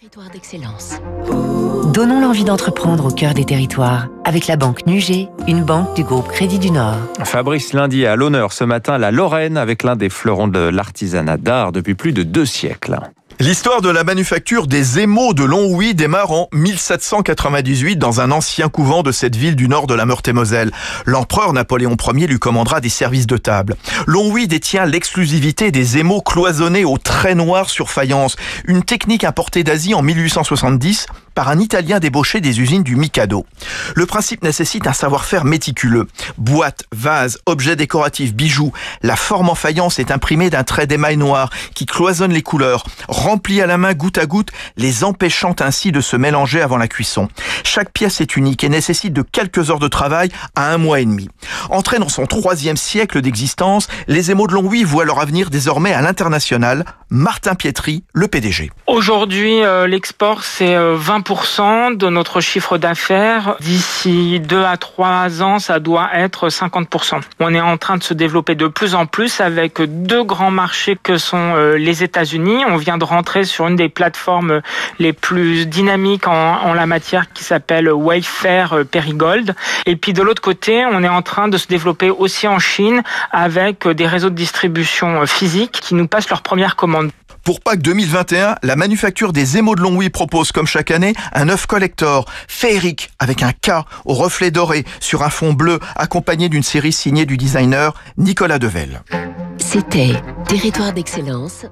Territoire d'excellence. Donnons l'envie d'entreprendre au cœur des territoires avec la banque Nugé, une banque du groupe Crédit du Nord. Fabrice Lundi à l'honneur ce matin la Lorraine avec l'un des fleurons de l'artisanat d'art depuis plus de deux siècles. L'histoire de la manufacture des émaux de Longwy démarre en 1798 dans un ancien couvent de cette ville du nord de la Meurthe-et-Moselle. L'empereur Napoléon Ier lui commandera des services de table. Longwy détient l'exclusivité des émaux cloisonnés au trait noir sur faïence, une technique importée d'Asie en 1870 par un Italien débauché des usines du Mikado. Le principe nécessite un savoir-faire méticuleux. Boîtes, vases, objets décoratifs, bijoux. La forme en faïence est imprimée d'un trait d'émail noir qui cloisonne les couleurs, rempli à la main goutte à goutte, les empêchant ainsi de se mélanger avant la cuisson. Chaque pièce est unique et nécessite de quelques heures de travail à un mois et demi. Entré dans son troisième siècle d'existence, les émaux de Longwy voient leur avenir désormais à l'international. Martin Pietri, le PDG. Aujourd'hui, euh, l'export, c'est 20% euh, de notre chiffre d'affaires. D'ici 2 à 3 ans, ça doit être 50%. On est en train de se développer de plus en plus avec deux grands marchés que sont euh, les États-Unis. On vient de rentrer sur une des plateformes les plus dynamiques en, en la matière qui s'appelle Wayfair Perigold. Et puis de l'autre côté, on est en train de se développer aussi en Chine avec des réseaux de distribution physiques qui nous passent leurs premières commandes. Pour Pâques 2021, la manufacture des émaux de Longwy propose comme chaque année un œuf collector féerique avec un K au reflet doré sur un fond bleu accompagné d'une série signée du designer Nicolas Devel. C'était Territoire d'excellence